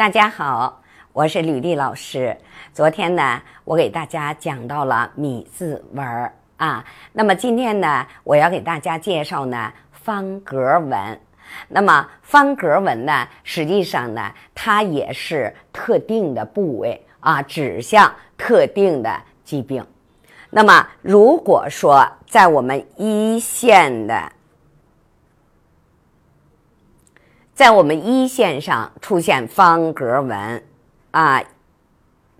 大家好，我是吕丽老师。昨天呢，我给大家讲到了米字纹儿啊。那么今天呢，我要给大家介绍呢方格纹。那么方格纹呢，实际上呢，它也是特定的部位啊，指向特定的疾病。那么如果说在我们一线的，在我们一线上出现方格纹，啊，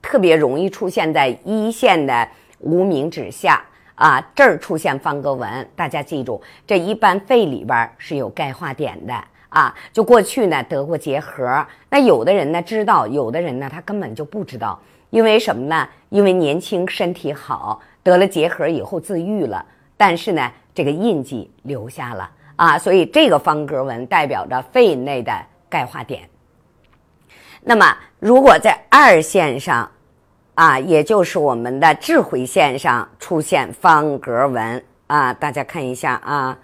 特别容易出现在一线的无名指下啊，这儿出现方格纹，大家记住，这一般肺里边是有钙化点的啊。就过去呢得过结核，那有的人呢知道，有的人呢他根本就不知道，因为什么呢？因为年轻身体好，得了结核以后自愈了，但是呢这个印记留下了。啊，所以这个方格纹代表着肺内的钙化点。那么，如果在二线上，啊，也就是我们的智慧线上出现方格纹，啊，大家看一下啊。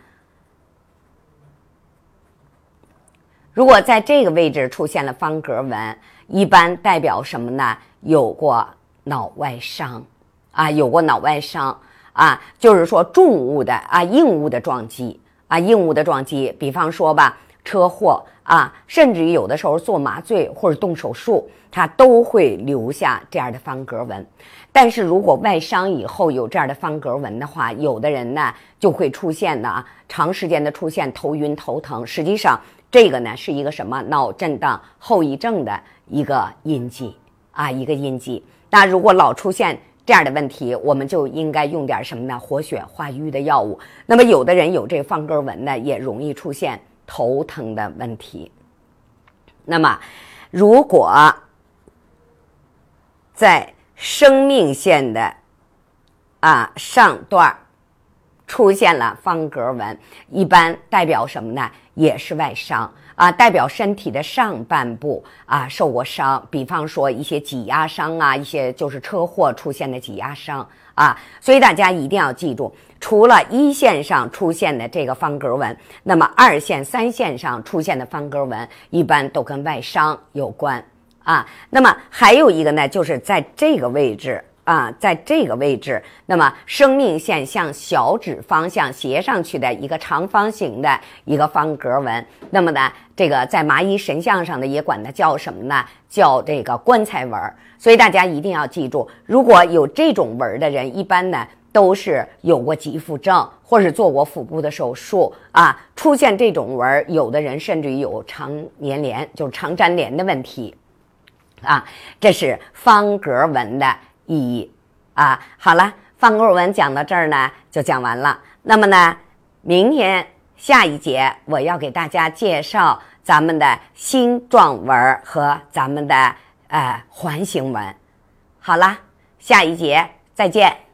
如果在这个位置出现了方格纹，一般代表什么呢？有过脑外伤，啊，有过脑外伤，啊，就是说重物的啊，硬物的撞击。啊，硬物的撞击，比方说吧，车祸啊，甚至于有的时候做麻醉或者动手术，它都会留下这样的方格纹。但是如果外伤以后有这样的方格纹的话，有的人呢就会出现呢长时间的出现头晕头疼。实际上，这个呢是一个什么脑震荡后遗症的一个印记啊，一个印记。那如果老出现，这样的问题，我们就应该用点什么呢？活血化瘀的药物。那么，有的人有这个方格纹呢，也容易出现头疼的问题。那么，如果在生命线的啊上段出现了方格纹，一般代表什么呢？也是外伤。啊，代表身体的上半部啊受过伤，比方说一些挤压伤啊，一些就是车祸出现的挤压伤啊，所以大家一定要记住，除了一线上出现的这个方格纹，那么二线、三线上出现的方格纹一般都跟外伤有关啊。那么还有一个呢，就是在这个位置。啊，在这个位置，那么生命线向小指方向斜上去的一个长方形的一个方格纹，那么呢，这个在麻衣神像上的也管它叫什么呢？叫这个棺材纹。所以大家一定要记住，如果有这种纹的人，一般呢都是有过急腹症，或是做过腹部的手术啊。出现这种纹，有的人甚至于有肠粘连，就是肠粘连的问题啊。这是方格纹的。意义啊，好了，方格文讲到这儿呢，就讲完了。那么呢，明天下一节我要给大家介绍咱们的星状纹和咱们的呃环形纹。好了，下一节再见。